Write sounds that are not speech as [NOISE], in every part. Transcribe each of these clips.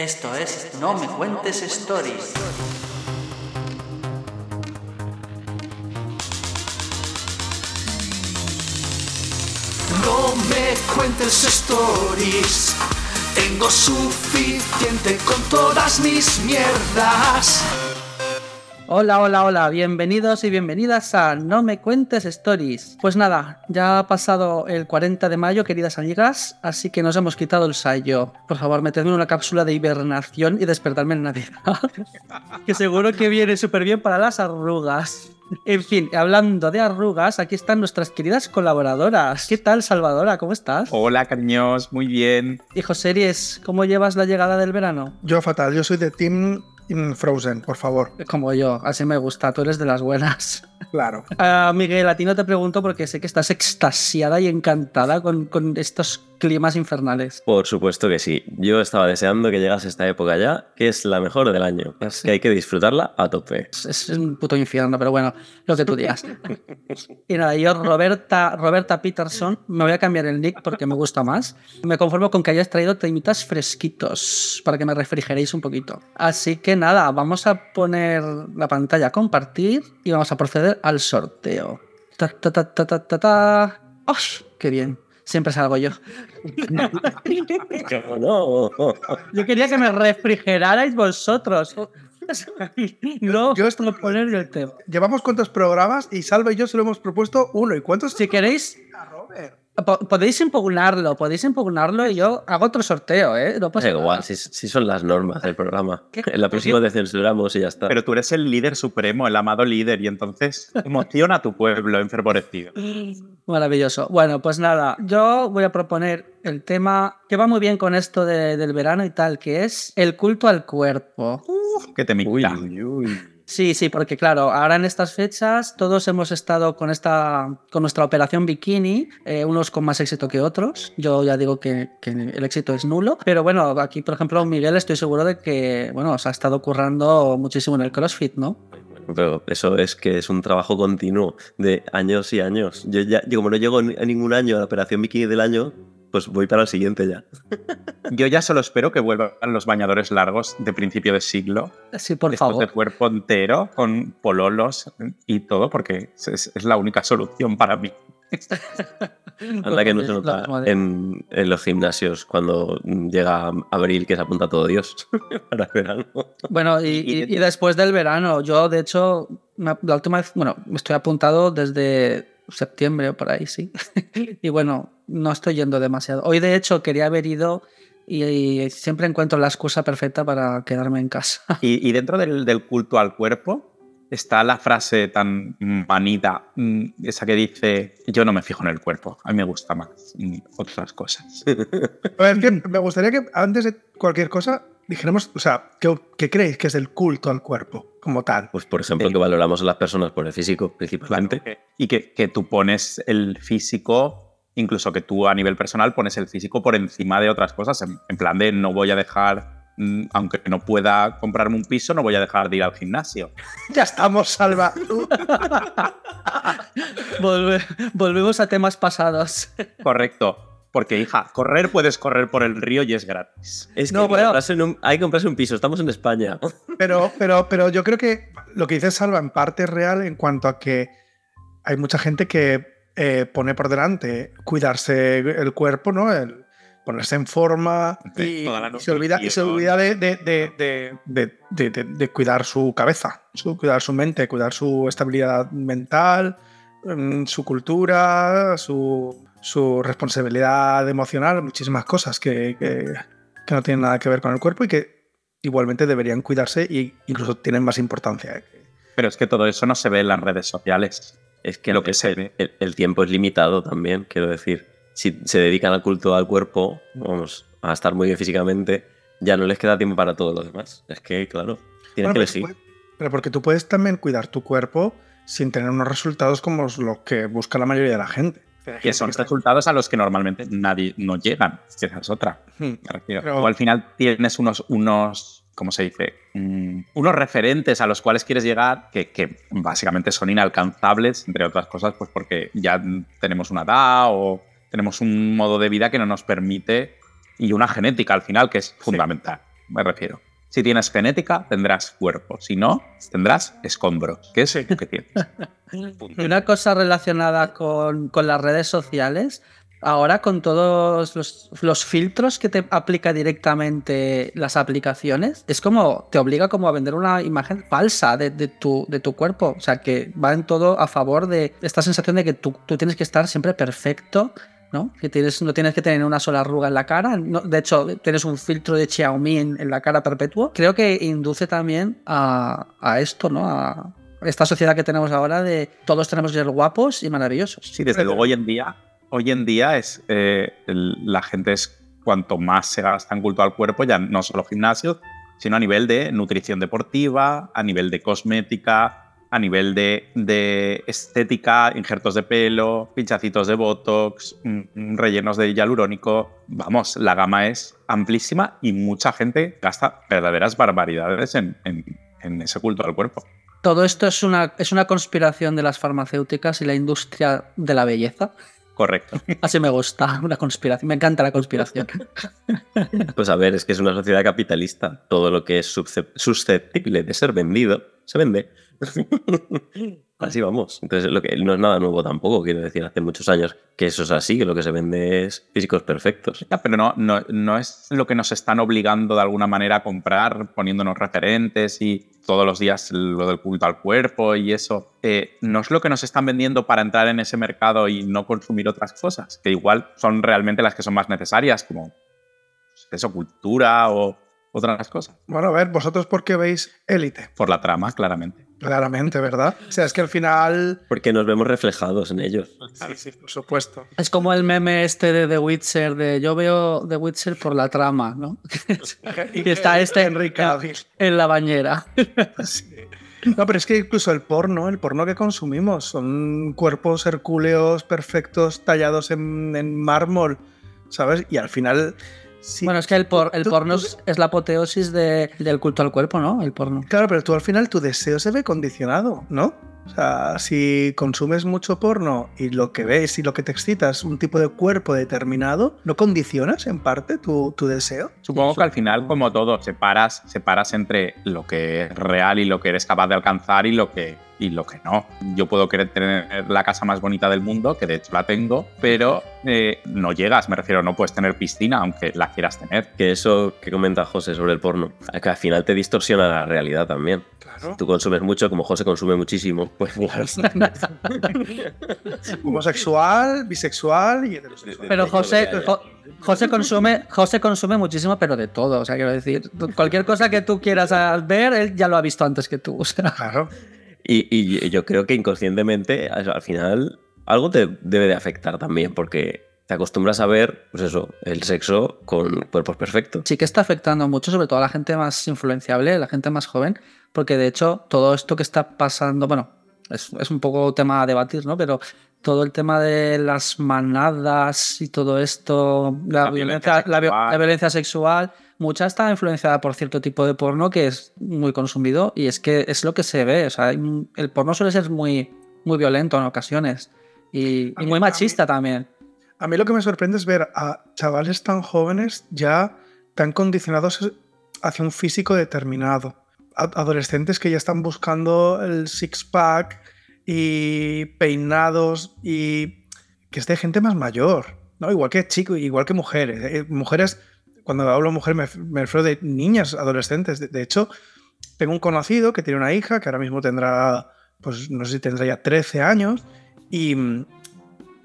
Esto es No Me Cuentes Stories. No me cuentes stories. Tengo suficiente con todas mis mierdas. Hola, hola, hola, bienvenidos y bienvenidas a No me cuentes stories. Pues nada, ya ha pasado el 40 de mayo, queridas amigas, así que nos hemos quitado el sayo. Por favor, metedme en una cápsula de hibernación y despertarme en Navidad. [LAUGHS] que seguro que viene súper bien para las arrugas. En fin, hablando de arrugas, aquí están nuestras queridas colaboradoras. ¿Qué tal, Salvadora? ¿Cómo estás? Hola, cariños, muy bien. Hijo Series, ¿cómo llevas la llegada del verano? Yo fatal, yo soy de Team Frozen, por favor. Como yo, así me gusta, tú eres de las buenas. Claro. Uh, [LAUGHS] Miguel, a ti no te pregunto porque sé que estás extasiada y encantada con, con, estos climas infernales. Por supuesto que sí. Yo estaba deseando que llegase esta época ya, que es la mejor del año. Sí. Que hay que disfrutar a tope. Es, es, un puto infierno, pero bueno, lo que tú digas. y nada, yo, Roberta, Roberta Peterson, me voy a cambiar el nick porque me gusta más. Me conformo con que hayas traído temitas fresquitos para que me refrigeréis un poquito. Así que nada, vamos a poner la pantalla a compartir y vamos a proceder al sorteo. Ta, ta, ta, ta, ta, ta, ta. ¡Oh, ¡Qué bien! Siempre salgo yo. no? [LAUGHS] Yo quería que me refrigerarais vosotros. No, yo esto poner el tema. Llevamos cuántos programas y Salva y yo solo hemos propuesto uno. ¿Y cuántos? Si queréis. Podéis impugnarlo, podéis impugnarlo y yo hago otro sorteo, ¿eh? No pasa igual, si, si, son las normas del programa. En la próxima te censuramos y ya está. Pero tú eres el líder supremo, el amado líder, y entonces emociona a tu pueblo enfervorecido. Maravilloso. Bueno, pues nada, yo voy a proponer el tema que va muy bien con esto de, del verano y tal, que es el culto al cuerpo. Uf, que te uy, uy. Sí, sí, porque claro, ahora en estas fechas todos hemos estado con esta, con nuestra operación bikini, eh, unos con más éxito que otros. Yo ya digo que, el éxito es nulo, pero bueno, aquí por ejemplo Miguel estoy seguro de que, bueno, os ha estado currando muchísimo en el CrossFit, ¿no? Pero eso es que es un trabajo continuo de años y años. Yo ya, yo como no llego a ningún año a la operación bikini del año, pues voy para el siguiente ya. [LAUGHS] Yo ya solo espero que vuelvan los bañadores largos de principio de siglo. Sí, por favor. de cuerpo entero, con pololos y todo, porque es, es la única solución para mí. [LAUGHS] Anda que no se nota en, en, los gimnasios cuando llega abril que se apunta todo Dios [LAUGHS] para el verano. Bueno, y, y, y después del verano, yo de hecho, la última vez, bueno, me estoy apuntado desde septiembre o por ahí, sí. [LAUGHS] y bueno, no estoy yendo demasiado. Hoy, de hecho, quería haber ido y, y siempre encuentro la excusa perfecta para quedarme en casa. [LAUGHS] y, y dentro del, del, culto al cuerpo está la frase tan manida, esa que dice, yo no me fijo en el cuerpo, a mí me gusta más otras cosas. [LAUGHS] A ver, que me gustaría que antes de cualquier cosa dijéramos, o sea, ¿qué, ¿qué, creéis que es el culto al cuerpo como tal? Pues, por ejemplo, que valoramos a las personas por el físico, principalmente. Claro, y que, que, tú pones el físico, incluso que tú a nivel personal pones el físico por encima de otras cosas, en, en plan de no voy a dejar aunque no pueda comprarme un piso, no voy a dejar de ir al gimnasio. [LAUGHS] Ya estamos, Salva. [LAUGHS] Volve, volvemos a temas pasados. Correcto. Porque, hija, correr puedes correr por el río y es gratis. Es que no, bueno, un, hay que comprarse un piso, estamos en España. [LAUGHS] Pero, pero, pero yo creo que lo que dice Salva en parte es real en cuanto a que hay mucha gente que eh, pone por delante cuidarse el cuerpo, ¿no? El, ponerse en forma y, y se olvida, y se olvida de, de, de, de, cuidar su cabeza, su, cuidar su mente, cuidar su estabilidad mental, mm, su cultura, su, su responsabilidad emocional, muchísimas cosas que, que, que, no tienen nada que ver con el cuerpo y que igualmente deberían cuidarse e incluso tienen más importancia. Pero es que todo eso no se ve en las redes sociales. Es que lo que se ve, el, el tiempo es limitado también, quiero decir si se dedican al culto al cuerpo, vamos, a estar muy bien físicamente, ya no les queda tiempo para todo lo demás. Es que, claro, tienes bueno, que elegir. Pero porque tú puedes también cuidar tu cuerpo sin tener unos resultados como los que busca la mayoría de la gente. Que son resultados a los que normalmente nadie no llegan, que esa es otra. [LAUGHS] Hmm. Pero... O al final tienes unos, unos ¿cómo se dice? Mm, unos referentes a los cuales quieres llegar que, que, básicamente son inalcanzables, entre otras cosas, pues porque ya tenemos una edad o tenemos un modo de vida que no nos permite y una genética al final que es fundamental. Sí. me refiero. Si tienes genética, tendrás cuerpo. Si no, tendrás escombros, que es lo que tienes. [LAUGHS] Y una cosa relacionada con, con las redes sociales, ahora con todos los, filtros que te aplica directamente las aplicaciones, es como te obliga como a vender una imagen falsa de, tu, de tu cuerpo. O sea, que va en todo a favor de esta sensación de que tú, tienes que estar siempre perfecto. ¿No? Que tienes, no tienes que tener una sola arruga en la cara. de hecho, tienes un filtro de Xiaomi en, la cara perpetuo. Creo que induce también a, a esto, ¿no? A esta sociedad que tenemos ahora de todos tenemos que ser guapos y maravillosos. Sí, desde luego hoy en día hoy en día es eh, la gente es cuanto más se gasta en culto al cuerpo, ya no solo gimnasios, sino a nivel de nutrición deportiva, a nivel de cosmética, a nivel de, estética, injertos de pelo, pinchacitos de botox, rellenos de hialurónico. Vamos, la gama es amplísima y mucha gente gasta verdaderas barbaridades en, ese culto al cuerpo. Todo esto es una conspiración de las farmacéuticas y la industria de la belleza. Correcto. [LAUGHS] Así me gusta, una conspiración. Me encanta la conspiración. [LAUGHS] Pues a ver, es que es una sociedad capitalista. Todo lo que es susceptible de ser vendido, se vende. [LAUGHS] Así vamos. Entonces, lo que no es nada nuevo tampoco, quiero decir, hace muchos años que eso es así, que lo que se vende es físicos perfectos. pero no, no, no es lo que nos están obligando de alguna manera a comprar, poniéndonos referentes y todos los días lo del culto al cuerpo y eso. Eh, no es lo que nos están vendiendo para entrar en ese mercado y no consumir otras cosas, que igual son realmente las que son más necesarias, como pues, eso, cultura o otras cosas. Bueno, a ver, vosotros por qué veis élite. Por la trama, claramente. Claramente, ¿verdad? O sea, es que al final. Porque nos vemos reflejados en ellos. Sí, sí, por supuesto. Es como el meme este de The Witcher, de yo veo The Witcher por la trama, ¿no? [LAUGHS] y está este Enrique en la bañera. No, pero es que incluso el porno, el porno que consumimos, son cuerpos hercúleos perfectos tallados en, en mármol, ¿sabes? Y al final bueno, es que el, el porno es la apoteosis del culto al cuerpo, ¿no? El porno. Claro, pero tú al final tu deseo se ve condicionado, ¿no? O sea, si consumes mucho porno y lo que ves y lo que te excitas es un tipo de cuerpo determinado, ¿no condicionas en parte tu, deseo? Supongo que al final, como todo, separas, separas entre lo que es real y lo que eres capaz de alcanzar y lo que y lo que no. Yo puedo querer tener la casa más bonita del mundo, que de hecho la tengo, pero eh, no llegas, me refiero, no puedes tener piscina aunque la quieras tener. Que eso que comenta José sobre el porno, que al final te distorsiona la realidad también. Claro. Tú consumes mucho, como José consume muchísimo, pues claro. [LAUGHS] Homosexual, bisexual y heterosexual. Pero José, José consume, José consume muchísimo, pero de todo. O sea, quiero decir, cualquier cosa que tú quieras ver, él ya lo ha visto antes que tú. O sea. Claro. Y, yo creo que inconscientemente, al final, algo te debe de afectar también, porque te acostumbras a ver, pues eso, el sexo con cuerpos perfectos. Sí que está afectando mucho, sobre todo a la gente más influenciable, la gente más joven, porque de hecho todo esto que está pasando, bueno, es, es un poco tema a debatir, ¿no? Pero todo el tema de las manadas y todo esto, la, violencia, la, violencia sexual, mucha está influenciada por cierto tipo de porno que es muy consumido y es que es lo que se ve. O sea, el porno suele ser muy, muy violento en ocasiones y, muy machista también. A mí lo que me sorprende es ver a chavales tan jóvenes ya tan condicionados hacia un físico determinado. Adolescentes que ya están buscando el six-pack y peinados y que es de gente más mayor, ¿no? Igual que chicos, igual que mujeres. Eh, mujeres, cuando hablo de mujeres me, refiero de niñas, adolescentes. De, hecho, tengo un conocido que tiene una hija que ahora mismo tendrá, pues no sé si tendrá ya 13 años y,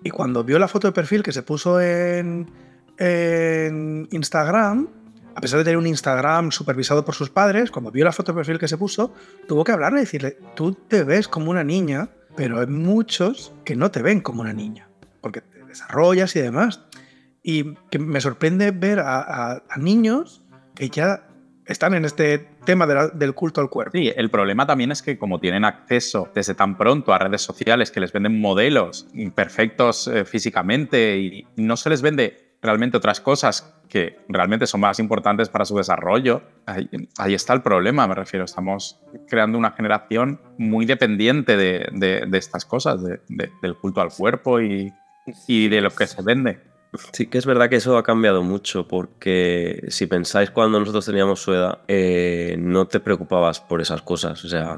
y cuando vio la foto de perfil que se puso en, en Instagram, a pesar de tener un Instagram supervisado por sus padres, cuando vio la foto de perfil que se puso, tuvo que hablarle y decirle, tú te ves como una niña, pero hay muchos que no te ven como una niña, porque te desarrollas y demás. Y que me sorprende ver a, niños que ya están en este tema del culto al cuerpo. Sí, el problema también es que como tienen acceso desde tan pronto a redes sociales que les venden modelos imperfectos eh, físicamente y no se les vende realmente otras cosas que realmente son más importantes para su desarrollo, ahí, está el problema, me refiero. Estamos creando una generación muy dependiente de, estas cosas, del culto al cuerpo y, y de lo que se vende. Sí que es verdad que eso ha cambiado mucho, porque si pensáis cuando nosotros teníamos su edad, eh, no te preocupabas por esas cosas. O sea,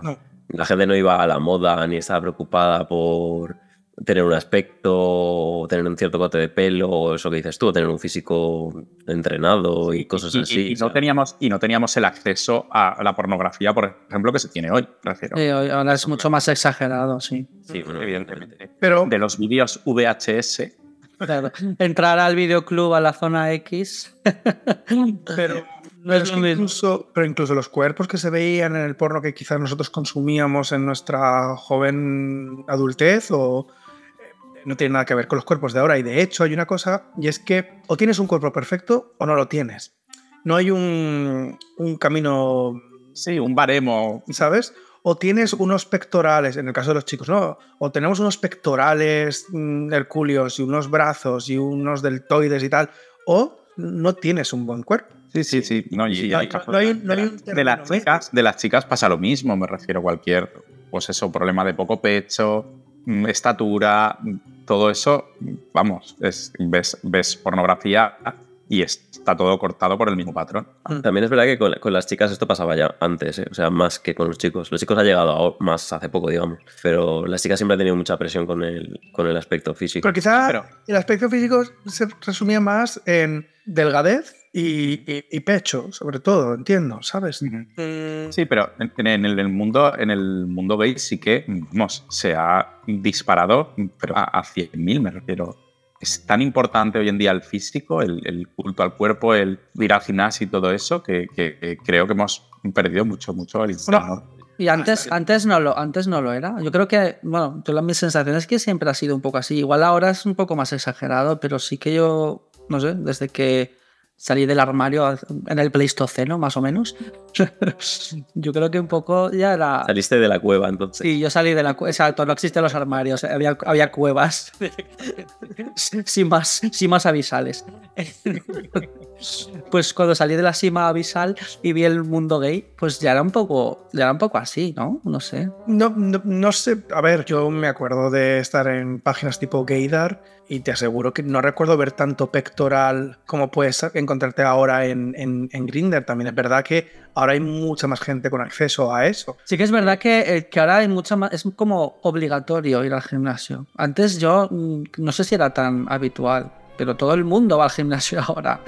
la gente no iba a la moda ni estaba preocupada por tener un aspecto, tener un cierto corte de pelo, o eso que dices tú, tener un físico entrenado y cosas así. Y, no teníamos, y no teníamos el acceso a la pornografía, por ejemplo, que se tiene hoy, ahora es mucho más exagerado, sí. Sí, evidentemente. Pero de los vídeos VHS. Entrar al videoclub a la zona X. [LAUGHS] pero no es incluso, pero incluso los cuerpos que se veían en el porno que quizás nosotros consumíamos en nuestra joven adultez o no tiene nada que ver con los cuerpos de ahora. Y de hecho hay una cosa, y es que o tienes un cuerpo perfecto o no lo tienes. No hay un, un camino... Sí, un baremo. ¿Sabes? O tienes unos pectorales, en el caso de los chicos, ¿no? O tenemos unos pectorales mm, hercúleos y unos brazos y unos deltoides y tal. O no tienes un buen cuerpo. Sí, sí, sí. No, de, las chicas, de las chicas pasa lo mismo, me refiero a cualquier, pues eso, problema de poco pecho, mm, estatura, todo eso, vamos, es, ves, ves pornografía y está todo cortado por el mismo patrón. Mm. También es verdad que con, las chicas esto pasaba ya antes, ¿eh? o sea, más que con los chicos. Los chicos ha llegado más hace poco, digamos, pero las chicas siempre han tenido mucha presión con el, con el aspecto físico. Pero quizá el aspecto físico se resumía más en delgadez y, pecho, sobre todo, entiendo, ¿sabes? Mm. Sí, pero en, el, mundo, en el mundo gay sí que vamos, se ha disparado pero a, a 100.000, me refiero. Es tan importante hoy en día el físico, el, culto al cuerpo, el ir al gimnasio y todo eso, que, creo que hemos perdido mucho, mucho el y antes, antes, no lo, antes no lo era. Yo creo que, bueno, todas mis sensaciones es que siempre ha sido un poco así. Igual ahora es un poco más exagerado, pero sí que yo, no sé, desde que salí del armario en el Pleistoceno, más o menos. [LAUGHS] yo creo que un poco ya era... Saliste de la cueva, entonces. Sí, yo salí de la cueva. Exacto, no existen los armarios, había, había cuevas [LAUGHS] sin, más, sin más avisales. [LAUGHS] pues cuando salí de la cima abisal y vi el mundo gay, pues ya era un poco, ya era un poco así, ¿no? No sé. No, no, no sé, a ver, yo me acuerdo de estar en páginas tipo Gaydar y te aseguro que no recuerdo ver tanto pectoral como puedes encontrarte ahora en, en, Grinder. También es verdad que ahora hay mucha más gente con acceso a eso. Sí que es verdad que, eh, que ahora hay mucha más, es como obligatorio ir al gimnasio. Antes yo mm, no sé si era tan habitual, pero todo el mundo va al gimnasio [LAUGHS] ahora.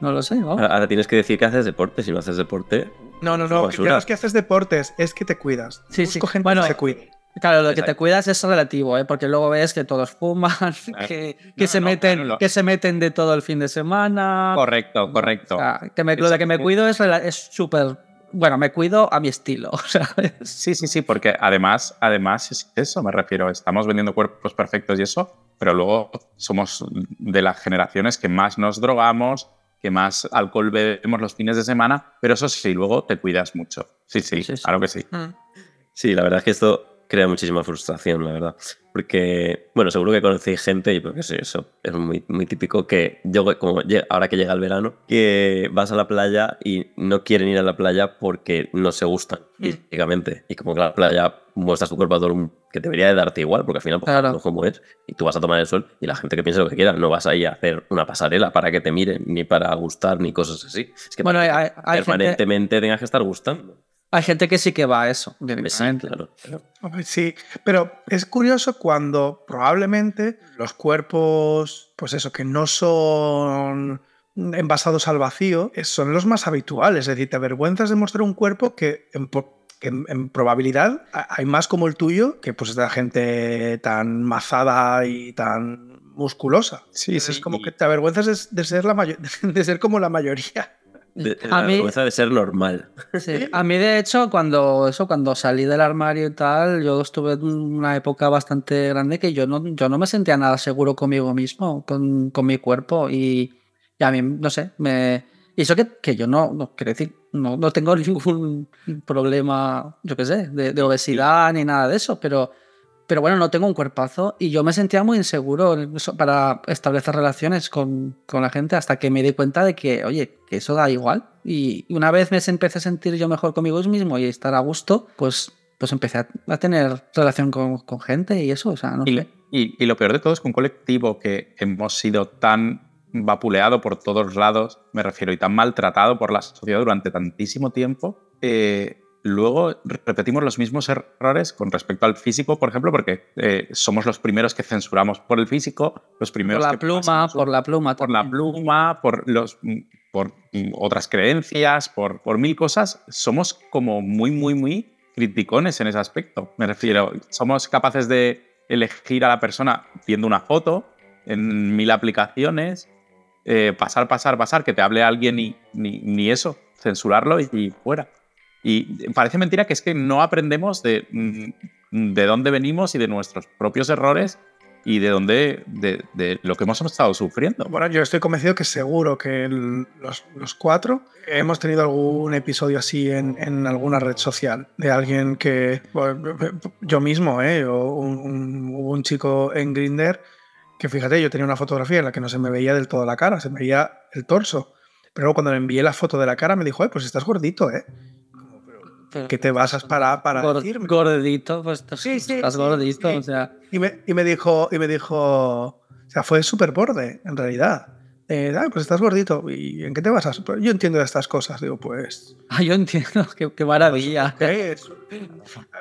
No lo sé, ¿no? Ahora tienes que decir que haces deporte. Si no haces deporte. No, no, no. no es que haces deportes, es que te cuidas. Sí, Busco sí. gente bueno, que se cuide. Claro, lo que te cuidas es relativo, ¿eh? porque luego ves que todos fuman, [LAUGHS] que, se meten, que se meten de todo el fin de semana. Correcto, correcto. que me, lo de que me cuido es súper. Bueno, me cuido a mi estilo. [LAUGHS] Sí, sí, sí, porque además, además es eso, me refiero. Estamos vendiendo cuerpos perfectos y eso, pero luego somos de las generaciones que más nos drogamos, que más alcohol bebemos los fines de semana, pero eso sí, luego te cuidas mucho. Sí, sí, claro que sí. Mm. Sí, la verdad es que esto crea muchísima frustración, la verdad. Porque, bueno, seguro que conocéis gente, y porque sí, eso es muy, muy típico, que yo, como ahora que llega el verano, que vas a la playa y no quieren ir a la playa porque no se gustan mm. físicamente. Y como que la playa muestras tu cuerpo a todo el que debería de darte igual, porque al final, pues, no como es, y tú vas a tomar el sol y la gente que piensa lo que quiera, no vas a ir a hacer una pasarela para que te miren, ni para gustar, ni cosas así. Es que bueno, hay, permanentemente tengas que estar gustando. Hay gente que sí que va a eso, Sí, pero es curioso cuando probablemente los cuerpos, pues eso, que no son envasados al vacío, son los más habituales. Es decir, te avergüenzas de mostrar un cuerpo que en, probabilidad hay más como el tuyo que pues esta gente tan mazada y tan musculosa. Sí, es como que te avergüenzas de, ser la [LAUGHS] de ser como la mayoría. De, a mí, de ser normal. [LAUGHS] A mí, de hecho, cuando eso, cuando salí del armario y tal, yo estuve en una época bastante grande que yo no, yo no me sentía nada seguro conmigo mismo, con, con mi cuerpo. Y, y, a mí, no sé, me. Y eso que, que yo no, no quiero decir, no, no tengo [LAUGHS] ningún problema, yo qué sé, de, de obesidad ni nada de eso, pero pero bueno, no tengo un cuerpazo y yo me sentía muy inseguro para establecer relaciones con, con, la gente hasta que me di cuenta de que, oye, que eso da igual. Y una vez me empecé a sentir yo mejor conmigo mismo y estar a gusto, pues, pues empecé a, tener relación con, con, gente y eso, o sea, no y, y, y, lo peor de todo es que un colectivo que hemos sido tan vapuleado por todos lados, me refiero, y tan maltratado por la sociedad durante tantísimo tiempo, eh, luego repetimos los mismos errores con respecto al físico, por ejemplo, porque eh, somos los primeros que censuramos por el físico, los primeros por la que pluma, por la pluma, por la pluma, por los por otras creencias, por, por mil cosas, somos como muy, muy, muy criticones en ese aspecto. Me refiero, somos capaces de elegir a la persona viendo una foto en mil aplicaciones, eh, pasar, pasar, pasar, que te hable alguien y ni, ni eso, censurarlo y, fuera. Y parece mentira que es que no aprendemos de, mm, de dónde venimos y de nuestros propios errores y de dónde, de, lo que hemos estado sufriendo. Bueno, yo estoy convencido que seguro que los, los, cuatro hemos tenido algún episodio así en, en alguna red social de alguien que, yo mismo, ¿eh? O un, un, chico en Grinder que fíjate, yo tenía una fotografía en la que no se me veía del todo la cara, se me veía el torso. Pero cuando le envié la foto de la cara me dijo, eh, pues estás gordito, ¿eh? ¿Qué te vas para, para decirme? Gordito, pues sí, estás gordito, o sea. Y me, y me, dijo, y me dijo, o sea, fue súper borde, en realidad. Eh, pues estás gordito. ¿Y en qué te basas? Pues yo entiendo estas cosas. Digo, pues. Ah, yo entiendo. [LAUGHS] Qué, maravilla.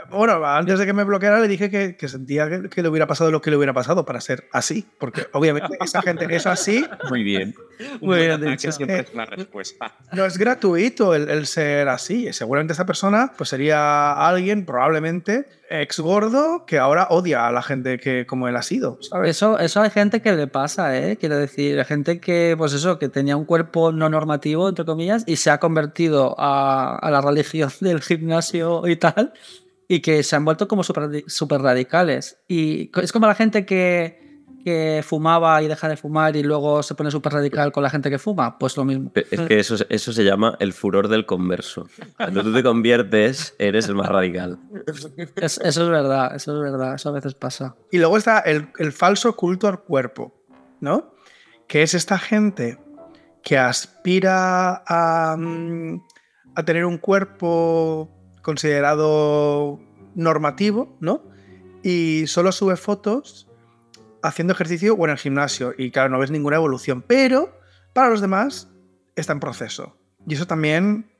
Bueno, antes de que me bloqueara, le dije que, que sentía que, le hubiera pasado lo que le hubiera pasado para ser así. Porque obviamente esa gente es así. Muy bien. [LAUGHS] Muy bien dicho. Siempre es una respuesta. No es gratuito el, el, ser así. Seguramente esa persona pues sería alguien, probablemente, ex gordo, que ahora odia a la gente que como él ha sido. Eso, eso hay gente que le pasa, ¿eh? Quiero decir, hay gente que, pues eso, que tenía un cuerpo no normativo, entre comillas, y se ha convertido a, a la religión [LAUGHS] del gimnasio y tal, y que se han vuelto como súper super radicales. Y es como la gente que que fumaba y deja de fumar y luego se pone súper radical con la gente que fuma, pues lo mismo. Es que eso, eso se llama el furor del converso. Cuando tú te conviertes, eres el más radical. eso es verdad, eso es verdad, eso a veces pasa. Y luego está el, el falso culto al cuerpo, ¿no? Que es esta gente que aspira a, mm, a tener un cuerpo considerado normativo, ¿no? Y solo sube fotos haciendo ejercicio o en el gimnasio. Y claro, no ves ninguna evolución. Pero para los demás está en proceso. Y eso también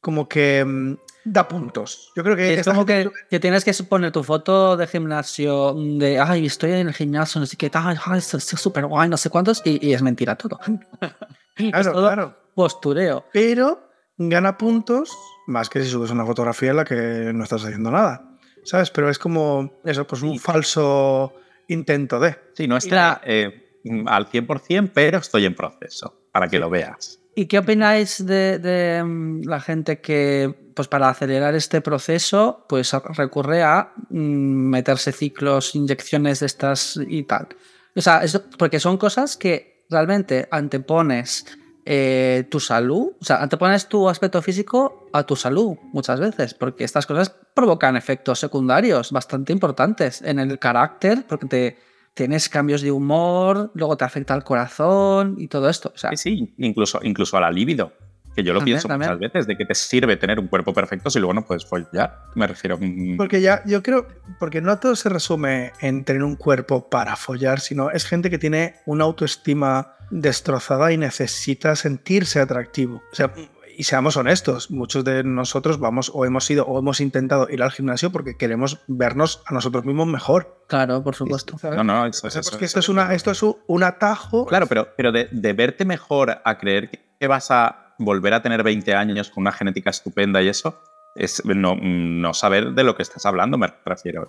como que mm, da puntos. Yo creo que... Es como que, que, tienes que poner tu foto de gimnasio de, ay, estoy en el gimnasio, no sé qué, ay, ay súper guay, no sé cuántos, y, es mentira todo. [LAUGHS] [LAUGHS] Claro, claro. Postureo. Pero gana puntos más que si subes una fotografía en la que no estás haciendo nada. ¿Sabes? Pero es como eso, pues un falso intento de. Sí, no está eh, al 100%, pero estoy en proceso, para que lo veas. ¿Y qué opináis de, mm, la gente que, pues para acelerar este proceso, pues recurre a mm, meterse ciclos, inyecciones de estas y tal? O sea, porque son cosas que realmente antepones eh, tu salud, o sea, antepones tu aspecto físico a tu salud muchas veces, porque estas cosas provocan efectos secundarios bastante importantes en el carácter, porque te, tienes cambios de humor, luego te afecta el corazón y todo esto. O sea, sí, incluso, incluso a la libido. Que yo lo pienso muchas veces, de que te sirve tener un cuerpo perfecto si luego no puedes follar. Me refiero. Mm, porque ya, yo creo, porque no todo se resume en tener un cuerpo para follar, sino es gente que tiene una autoestima destrozada y necesita sentirse atractivo. O sea, y seamos honestos, muchos de nosotros vamos o hemos ido o hemos intentado ir al gimnasio porque queremos vernos a nosotros mismos mejor. Claro, por supuesto. No, no, eso, es, esto es, una, esto es un atajo. Claro, pero, pero de, verte mejor a creer que vas a volver a tener 20 años con una genética estupenda y eso, es no, no saber de lo que estás hablando, me refiero.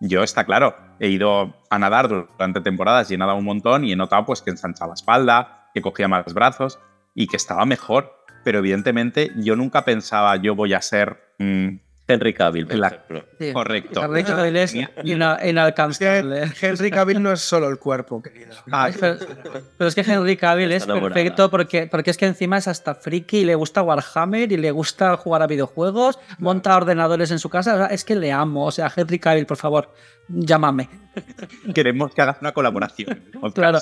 Yo, está claro, he ido a nadar durante temporadas y he nadado un montón y he notado pues, que ensanchaba la espalda, que cogía más brazos y que estaba mejor. Pero evidentemente yo nunca pensaba yo voy a ser mm, Henry Cavill, por Correcto. Henry Cavill es inalcanzable. Henry Cavill no es solo el cuerpo, querido. pero, es que Henry Cavill es perfecto porque, porque es que encima es hasta friki y le gusta Warhammer y le gusta jugar a videojuegos, monta ordenadores en su casa. es que le amo. O sea, Henry Cavill, por favor, llámame. Queremos que hagas una colaboración. [LAUGHS] Claro.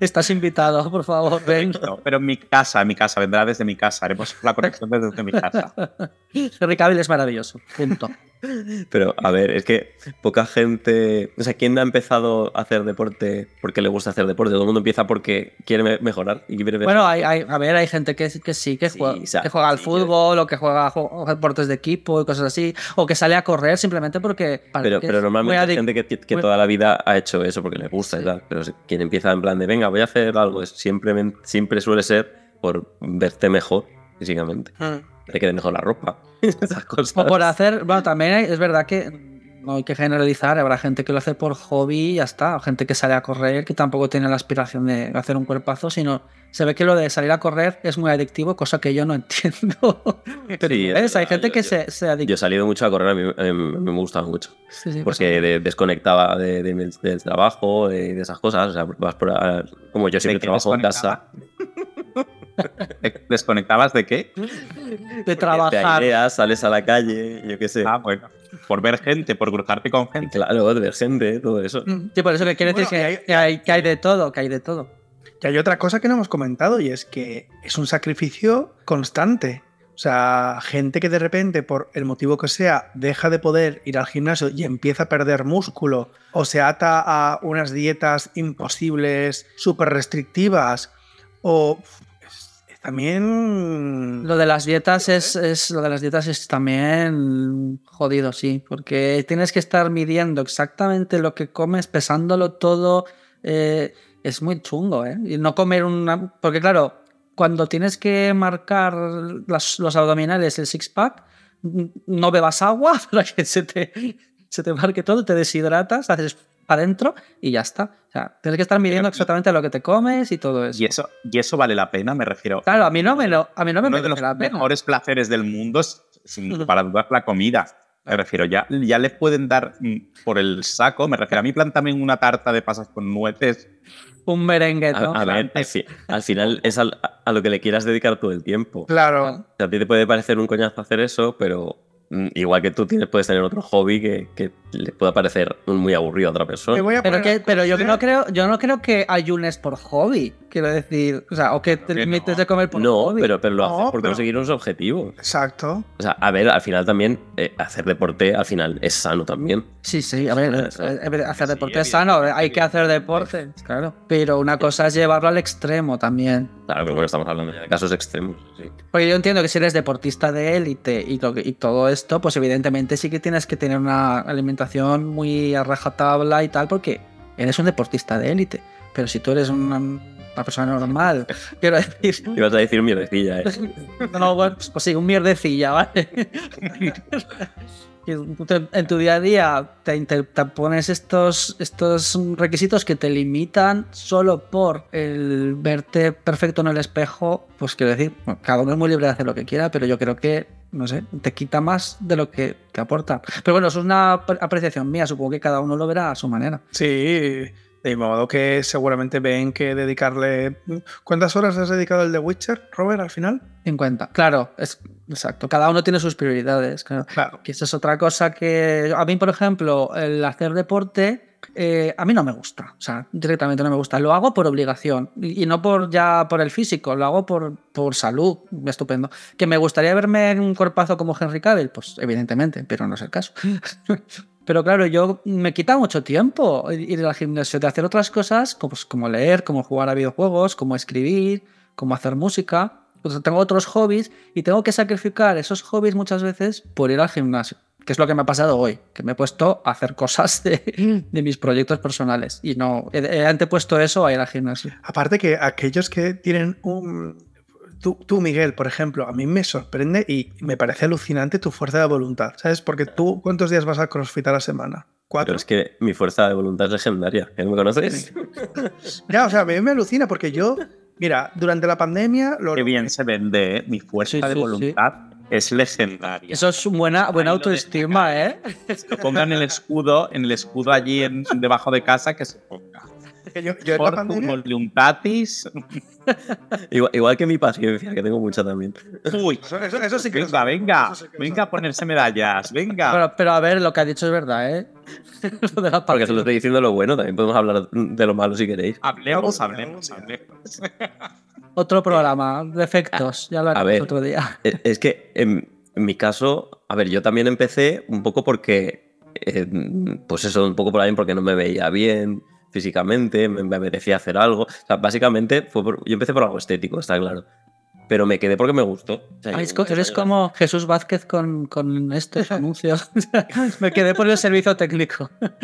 Estás invitado, por favor, ven. pero en mi casa, en mi casa, vendrá desde mi casa. Haremos la conexión desde mi casa. [LAUGHS] Henry Cavill es maravilloso. Punto. [LAUGHS] Pero, a ver, es que poca gente. O sea, ¿quién ha empezado a hacer deporte porque le gusta hacer deporte? Todo el mundo empieza porque quiere mejorar y quiere Bueno, hay, hay, a ver, hay gente que, que sí, que juega, que juega al fútbol o que juega deportes de equipo y cosas así, o que sale a correr simplemente porque. Pero, pero normalmente hay gente que, que toda la vida ha hecho eso porque le gusta y tal. Pero quien empieza en plan de, venga, voy a hacer algo, es siempre, siempre suele ser por verte mejor físicamente. Hmm. Te quede mejor la ropa. [LAUGHS] Esas cosas. O por hacer. Bueno, también es verdad que no hay que generalizar, habrá gente que lo hace por hobby y ya está, gente que sale a correr que tampoco tiene la aspiración de hacer un cuerpazo, sino se ve que lo de salir a correr es muy adictivo, cosa que yo no [LAUGHS] entiendo. Pero Hay gente que se, se adicta. Yo he salido mucho a correr, a mí, me gusta mucho, porque desconectaba del trabajo, y de esas cosas, o sea, vas por, como yo siempre trabajo en casa. [LAUGHS] ¿Desconectabas de qué? De trabajar. Te sales a la calle, yo qué sé. Ah, bueno. Por ver gente, por cruzarte con gente. Claro, de ver gente, todo eso. Mm, sí, por eso que quiere decir que, hay, que hay de todo, que hay de todo. Y hay otra cosa que no hemos comentado y es que es un sacrificio constante. O sea, gente que de repente, por el motivo que sea, deja de poder ir al gimnasio y empieza a perder músculo o se ata a unas dietas imposibles, súper restrictivas o también. Lo de las dietas es, Lo de las dietas es también jodido, sí. Porque tienes que estar midiendo exactamente lo que comes, pesándolo todo. Eh, es muy chungo, ¿eh? Y no comer una. Porque, claro, cuando tienes que marcar los abdominales, el six-pack, no bebas agua [LAUGHS] para que se te, se te marque todo, te deshidratas, haces adentro y ya está. O sea, tienes que estar midiendo exactamente lo que te comes y todo eso. ¿Y eso, y eso vale la pena? Me refiero. Claro, a mí no me, lo, a mí no me Uno de los mejores placeres del mundo es, sin [LAUGHS] para dudar, la comida. Me refiero, ya, ya les pueden dar mm, por el saco. Me refiero, a mí también una tarta de pasas con nueces. Un merengue. al final es a lo que le quieras dedicar todo el tiempo. Claro. O sea, a ti te puede parecer un coñazo hacer eso, pero igual que tú tienes, puedes tener otro hobby que, que le pueda parecer muy aburrido a otra persona. Pero, que, pero yo no creo, yo no creo que ayunes por hobby, quiero decir, o sea, o que te limites de comer por no, hobby. pero, pero lo haces por conseguir unos objetivos. Exacto. O sea, a ver, al final también eh, hacer deporte al final es sano también. Sí, sí, a ver, eh, hacer deporte es sano, hay que hacer deporte, claro. Pero una cosa es llevarlo al extremo también. Claro, pero bueno, estamos hablando de casos extremos. Sí. Porque yo entiendo que si eres deportista de élite y, y todo eso pues evidentemente sí que tienes que tener una alimentación muy a rajatabla y tal, porque eres un deportista de élite. Pero si tú eres una, persona normal, [LAUGHS] quiero decir. Ibas a decir mierdecilla, ¿eh? [LAUGHS] no, bueno, pues, pues sí, un mierdecilla, ¿vale? [LAUGHS] en tu día a día te, pones estos, estos requisitos que te limitan solo por el verte perfecto en el espejo, pues quiero decir, cada uno es muy libre de hacer lo que quiera, pero yo creo que, no sé, te quita más de lo que te aporta. Pero bueno, eso es una apreciación mía, supongo que cada uno lo verá a su manera. Sí. De modo que seguramente ven que dedicarle. ¿Cuántas horas has dedicado al The Witcher, Robert, al final? 50. Claro, es exacto. Cada uno tiene sus prioridades. Claro. Que esa es otra cosa que. A mí, por ejemplo, el hacer deporte. Eh, a mí no me gusta, o sea, directamente no me gusta. Lo hago por obligación y no por ya por el físico, lo hago por, por salud, estupendo. ¿Que me gustaría verme en un cuerpazo como Henry Cavill? Pues evidentemente, pero no es el caso. [LAUGHS] Pero claro, yo me quita mucho tiempo ir al gimnasio de hacer otras cosas, como, pues, como leer, como jugar a videojuegos, como escribir, como hacer música. Pues tengo otros hobbies y tengo que sacrificar esos hobbies muchas veces por ir al gimnasio. Que es lo que me ha pasado hoy, que me he puesto a hacer cosas de, mis proyectos personales y no he antepuesto eso a ir al gimnasio. Aparte que aquellos que tienen un, Tú, Miguel, por ejemplo, a mí me sorprende y me parece alucinante tu fuerza de voluntad, ¿sabes? Porque tú, ¿cuántos días vas a crossfit a la semana? ¿Cuatro? Pero es que mi fuerza de voluntad es legendaria, ¿no me conoces? ya, o sea, a mí me alucina porque yo, mira, durante la pandemia... Lo... Qué bien se vende, ¿eh? Mi fuerza de voluntad es legendaria. Eso es buena, buena autoestima, ¿eh? Que pongan el escudo, en el escudo allí en, debajo de casa que se ponga. [LAUGHS] Yo, yo [LAUGHS] igual, igual, que mi paciencia, que tengo mucha también. Uy, eso, sí que Venga, venga, venga a ponerse medallas, venga. Pero, pero, a ver, lo que ha dicho es verdad, ¿eh? [LAUGHS] lo de Porque se lo estoy diciendo lo bueno, también podemos hablar de lo malo si queréis. Hablemos, hablemos, hablemos. Otro programa, defectos, ya lo haremos otro día. Es que en, mi caso, a ver, yo también empecé un poco porque, eh, pues eso, un poco por ahí porque no me veía bien físicamente, me, me apetecía hacer algo. O sea, básicamente fue por- yo empecé por algo estético, está claro. Pero me quedé porque me gustó. O sea, Ay, eres como Jesús Vázquez con, con estos [LAUGHS] anuncios. [LAUGHS] Me quedé por el servicio técnico. [LAUGHS]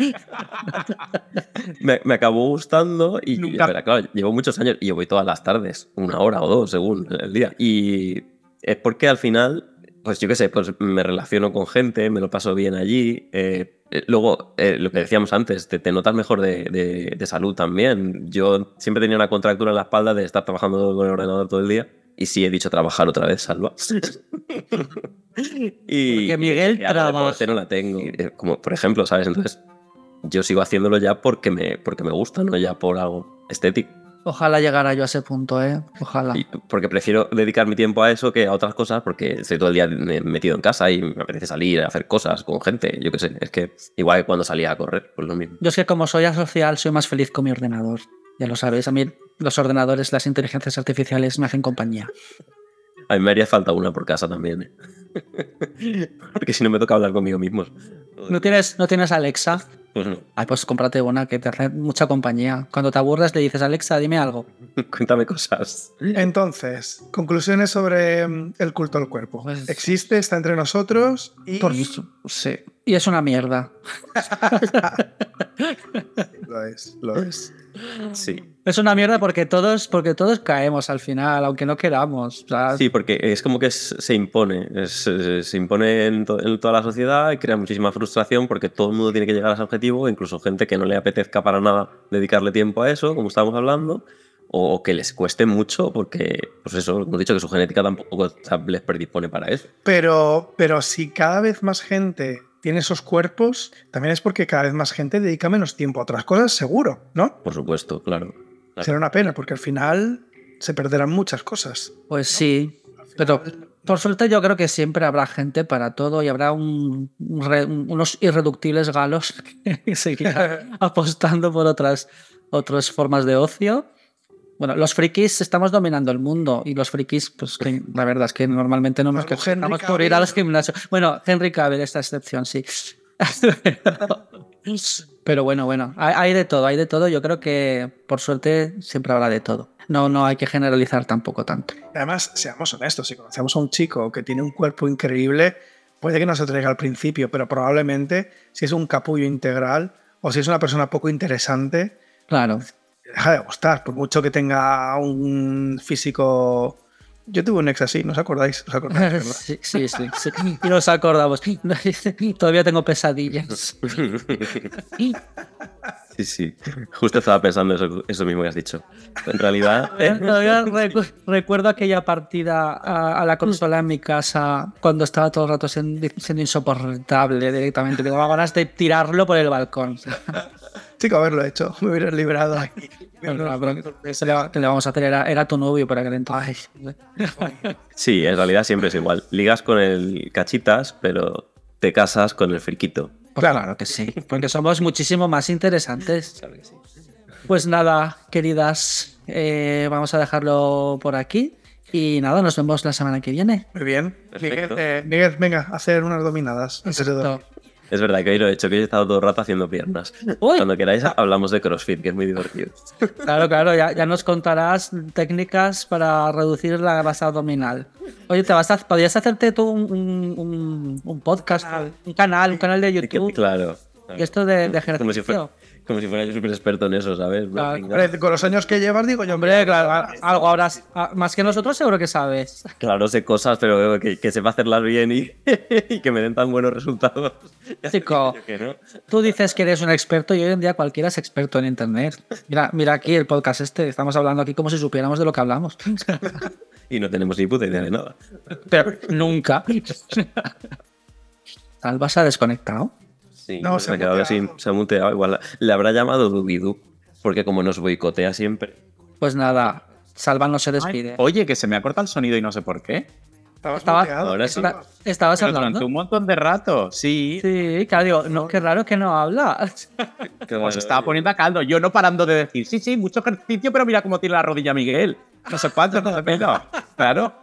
me, me acabó gustando y, espera, claro, llevo muchos años y yo voy todas las tardes, una hora o dos según el día. Y es porque al final, pues yo qué sé, pues me relaciono con gente, me lo paso bien allí. eh, eh, luego, eh, lo que decíamos antes, te, te notas mejor de, de- de salud también. Yo siempre tenía una contractura en la espalda de estar trabajando con el ordenador todo el día. Y sí he dicho trabajar otra vez, Salva. [LAUGHS] y, Porque Miguel trabaja. no la tengo. Eh, Como por ejemplo, ¿sabes? Entonces, yo sigo haciéndolo ya porque me, porque me gusta, no ya por algo estético. Ojalá llegara yo a ese punto, ¿eh? Ojalá. Porque prefiero dedicar mi tiempo a eso que a otras cosas porque estoy todo el día me- metido en casa y me apetece salir a hacer cosas con gente. Yo qué sé, es que igual que cuando salía a correr, pues lo mismo. Yo es que como soy asocial, soy más feliz con mi ordenador. Ya lo sabéis, a mí los ordenadores, las inteligencias artificiales me hacen compañía. A mí me haría falta una por casa también. ¿eh? [LAUGHS] porque si no me toca hablar conmigo mismo. ¿No tienes, ¿No tienes Alexa? Pues no. Ay, pues cómprate una que te hace mucha compañía. Cuando te aburres le dices, Alexa, dime algo. [LAUGHS] Cuéntame cosas. Entonces, conclusiones sobre mm, el culto al cuerpo. Pues- Existe, está entre nosotros y Por sí. Y es una mierda. [LAUGHS] [LAUGHS] lo es, lo es. Sí. Es una mierda porque todos, porque todos caemos al final, aunque no queramos. O sea, Sí, porque es como que es- se impone, es- es- se impone en, to- en toda la sociedad y crea muchísima frustración porque todo el mundo tiene que llegar a ese objetivo, incluso gente que no le apetezca para nada dedicarle tiempo a eso, como estábamos hablando, o, o que les cueste mucho porque, pues eso, hemos dicho que su genética tampoco les predispone para eso. Pero, pero si cada vez más gente tiene esos cuerpos, también es porque cada vez más gente dedica menos tiempo a otras cosas, seguro, ¿no? Por supuesto, claro. Claro. Será una pena, porque al final se perderán muchas cosas. Pues sí. Pero por suerte yo creo que siempre habrá gente para todo y habrá un- un re- unos irreductibles galos [LAUGHS] que seguirán [LAUGHS] apostando por otras, otras formas de ocio. Bueno, los frikis estamos dominando el mundo y los frikis, pues que la verdad es que normalmente no nos quejamos por ir al Cavill. gimnasio. Bueno, Henry Cavill, esta excepción, sí. [LAUGHS] Pero bueno, bueno, hay, hay de todo, hay de todo. Yo creo que por suerte siempre habrá de todo. No, no hay que generalizar tampoco tanto. Además, seamos honestos, si conocemos a un chico que tiene un cuerpo increíble, puede que no se traiga al principio, pero probablemente si es un capullo integral o si es una persona poco interesante, Claro. Deja de gustar, por mucho que tenga un físico... Yo tuve un ex así, ¿no os acordáis? ¿Os acordáis, [LAUGHS] verdad? Sí, sí, sí, sí. Y nos acordamos. [LAUGHS] Todavía tengo pesadillas. [LAUGHS] Sí, sí. Justo estaba pensando eso, eso mismo que has dicho. En realidad, Todavía recu- recuerdo aquella partida a, a la consola en mi casa cuando estaba todo el rato siendo, siendo insoportable directamente. Tengo ganas de tirarlo por el balcón. Chico, haberlo hecho, [LAUGHS] me hubiera librado aquí. Pero, pero, ¿qué le, le vamos a hacer? Era, era tu novio por aquel entonces. sí, en realidad siempre es igual. Ligas con el cachitas, pero te casas con el friquito. Pues claro que sí, porque somos muchísimo más interesantes. Pues nada, queridas, eh, vamos a dejarlo por aquí. Y nada, nos vemos la semana que viene. Muy bien. Miguel, eh, Miguel, venga, a hacer unas dominadas antes de dormir. Es verdad que hoy lo he hecho, que hoy he estado todo el rato haciendo piernas. Uy. Cuando queráis hablamos de CrossFit, que es muy divertido. Claro, claro, ya, ya nos contarás técnicas para reducir la grasa abdominal. Oye, te vas a, podrías hacerte tú un, un- un- un podcast, un canal, un canal de YouTube. Claro. Y esto de, de Como si, fuera, ejercicio. Como si fuera yo súper experto en eso, ¿sabes? Claro. Hombre, Con los años que llevas, digo yo, Hombre, claro, algo ahora más que nosotros seguro que sabes. Claro, sé cosas, pero que, que sepa hacerlas bien y, [LAUGHS] y que me den tan buenos resultados. [LAUGHS] Ya sé Chico. que no. Tú dices que eres un experto y hoy en día cualquiera es experto en internet. Mira, mira aquí el podcast este, estamos hablando aquí como si supiéramos de lo que hablamos. [LAUGHS] Y no tenemos ni puta idea de nada. Pero nunca. ¿Salva se ha desconectado? Sí, No, se se, ha ha quedado muteado. así, se ha muteado. Igual le habrá llamado Dubidu, porque como nos boicotea siempre. Pues nada, Salva no se despide. Oye, que se me ha cortado el sonido y no sé por qué. estabas Estaba- muteado. Ahora sí. Esta- ¿Estabas Pero hablando? durante un montón de rato, sí. Sí, claro, digo, no, qué raro que no habla. Pues estaba poniendo a caldo. Yo no parando de decir, sí, sí, mucho ejercicio, pero mira cómo tiene la rodilla Miguel. No sé cuánto, no sé. Claro,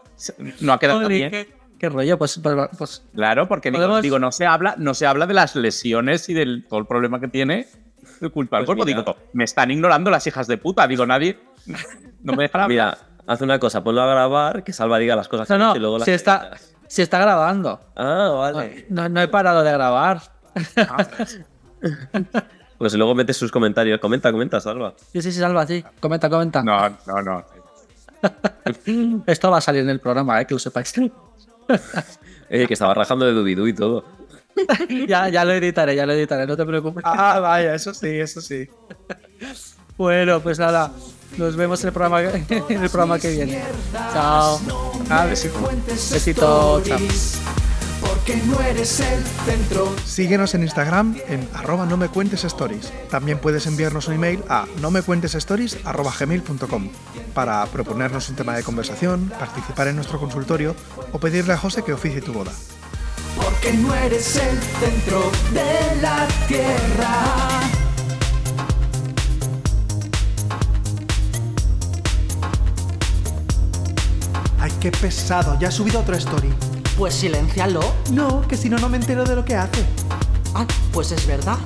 no ha quedado bien. Qué rollo. Pues, pues, pues claro, porque digo, no se habla, no se habla de las lesiones y del todo el problema que tiene el culpa al pues cuerpo. Digo, me están ignorando las hijas de puta. Digo, nadie no me deja [LAUGHS] Mira, haz una cosa, ponlo a grabar, que Salva diga las cosas no, y luego las si está, si está grabando. Ah, vale. No, no he parado de grabar. [LAUGHS] pues luego metes sus comentarios. Comenta, comenta, Salva. Sí, sí, sí, Salva, sí. Comenta, comenta. No, no, no. [LAUGHS] Esto va a salir en el programa, eh, que lo sepáis. [LAUGHS] eh, que estaba rajando de Dubidú y todo. [LAUGHS] ya, ya lo editaré, ya lo editaré, no te preocupes. Ah, vaya, eso sí, eso sí. [LAUGHS] bueno, pues nada, nos vemos en el programa, en el programa que viene. Chao. Ah, besito. Besito, chao porque no eres el centro. Síguenos en Instagram en arroba no me cuentes stories. También puedes enviarnos un email a no me cuentes stories gmail.com para proponernos un tema de conversación, participar en nuestro consultorio o pedirle a José que oficie tu boda. Porque no eres el centro de la tierra. Ay, qué pesado, ya ha subido otra story. Pues silencialo. No, que si no, no me entero de lo que hace. Ah, pues es verdad.